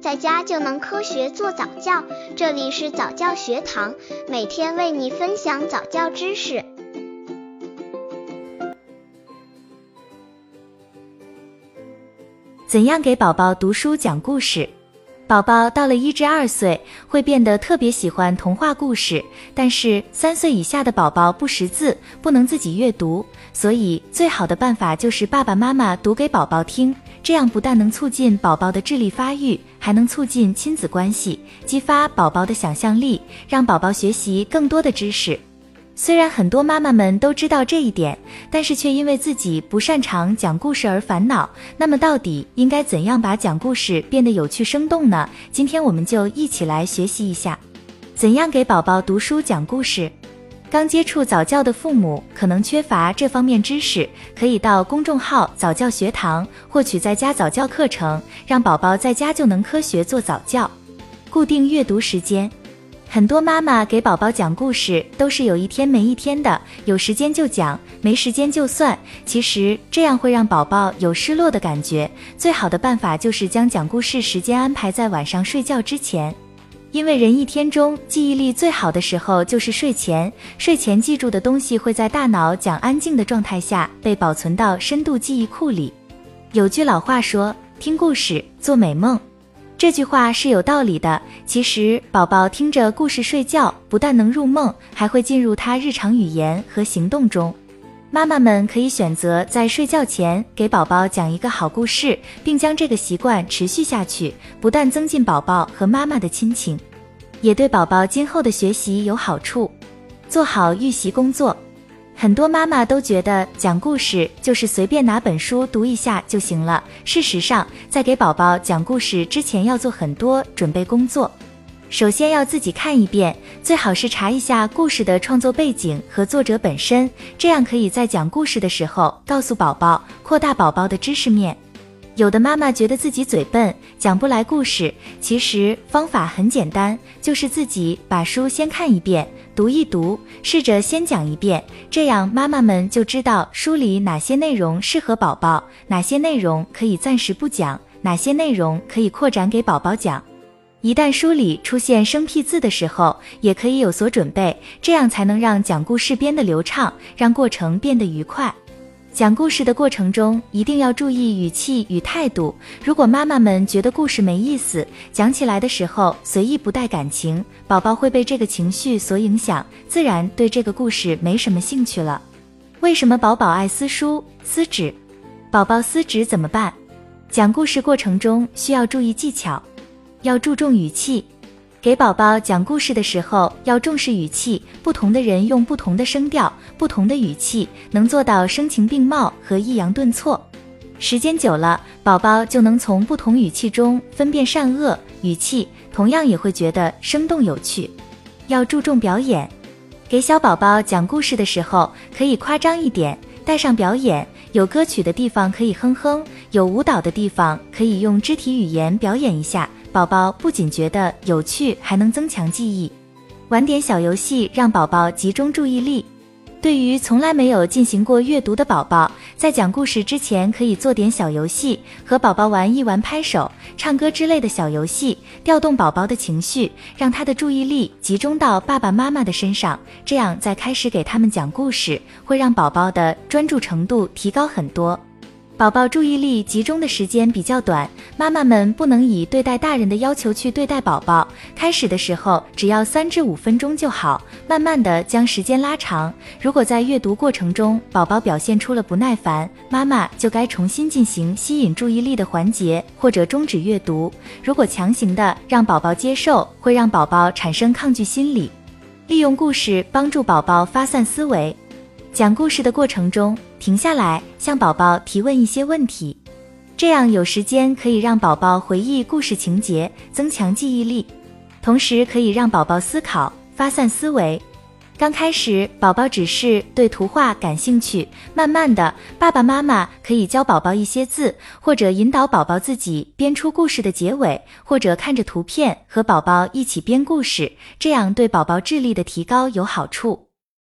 在家就能科学做早教。这里是早教学堂，每天为你分享早教知识。怎样给宝宝读书讲故事？宝宝到了一至二岁，会变得特别喜欢童话故事。但是三岁以下的宝宝不识字，不能自己阅读，所以最好的办法就是爸爸妈妈读给宝宝听。这样不但能促进宝宝的智力发育，还能促进亲子关系，激发宝宝的想象力，让宝宝学习更多的知识。虽然很多妈妈们都知道这一点，但是却因为自己不擅长讲故事而烦恼。那么，到底应该怎样把讲故事变得有趣生动呢？今天我们就一起来学习一下，怎样给宝宝读书讲故事。刚接触早教的父母可能缺乏这方面知识，可以到公众号早教学堂获取在家早教课程，让宝宝在家就能科学做早教。固定阅读时间。很多妈妈给宝宝讲故事都是有一天没一天的，有时间就讲，没时间就算。其实这样会让宝宝有失落的感觉。最好的办法就是将讲故事时间安排在晚上睡觉之前，因为人一天中记忆力最好的时候就是睡前，睡前记住的东西会在大脑讲安静的状态下被保存到深度记忆库里。有句老话说：“听故事做美梦。”这句话是有道理的。其实，宝宝听着故事睡觉，不但能入梦，还会进入他日常语言和行动中。妈妈们可以选择在睡觉前给宝宝讲一个好故事，并将这个习惯持续下去，不但增进宝宝和妈妈的亲情，也对宝宝今后的学习有好处。做好预习工作。很多妈妈都觉得讲故事就是随便拿本书读一下就行了。事实上，在给宝宝讲故事之前，要做很多准备工作。首先要自己看一遍，最好是查一下故事的创作背景和作者本身，这样可以在讲故事的时候告诉宝宝，扩大宝宝的知识面。有的妈妈觉得自己嘴笨，讲不来故事，其实方法很简单，就是自己把书先看一遍。读一读，试着先讲一遍，这样妈妈们就知道书里哪些内容适合宝宝，哪些内容可以暂时不讲，哪些内容可以扩展给宝宝讲。一旦书里出现生僻字的时候，也可以有所准备，这样才能让讲故事变得流畅，让过程变得愉快。讲故事的过程中，一定要注意语气与态度。如果妈妈们觉得故事没意思，讲起来的时候随意不带感情，宝宝会被这个情绪所影响，自然对这个故事没什么兴趣了。为什么宝宝爱撕书、撕纸？宝宝撕纸怎么办？讲故事过程中需要注意技巧，要注重语气。给宝宝讲故事的时候要重视语气，不同的人用不同的声调、不同的语气，能做到声情并茂和抑扬顿挫。时间久了，宝宝就能从不同语气中分辨善恶，语气同样也会觉得生动有趣。要注重表演，给小宝宝讲故事的时候可以夸张一点，带上表演，有歌曲的地方可以哼哼，有舞蹈的地方可以用肢体语言表演一下。宝宝不仅觉得有趣，还能增强记忆。玩点小游戏，让宝宝集中注意力。对于从来没有进行过阅读的宝宝，在讲故事之前，可以做点小游戏，和宝宝玩一玩拍手、唱歌之类的小游戏，调动宝宝的情绪，让他的注意力集中到爸爸妈妈的身上。这样，在开始给他们讲故事，会让宝宝的专注程度提高很多。宝宝注意力集中的时间比较短，妈妈们不能以对待大人的要求去对待宝宝。开始的时候只要三至五分钟就好，慢慢的将时间拉长。如果在阅读过程中宝宝表现出了不耐烦，妈妈就该重新进行吸引注意力的环节，或者终止阅读。如果强行的让宝宝接受，会让宝宝产生抗拒心理。利用故事帮助宝宝发散思维。讲故事的过程中，停下来向宝宝提问一些问题，这样有时间可以让宝宝回忆故事情节，增强记忆力，同时可以让宝宝思考，发散思维。刚开始，宝宝只是对图画感兴趣，慢慢的，爸爸妈妈可以教宝宝一些字，或者引导宝宝自己编出故事的结尾，或者看着图片和宝宝一起编故事，这样对宝宝智力的提高有好处。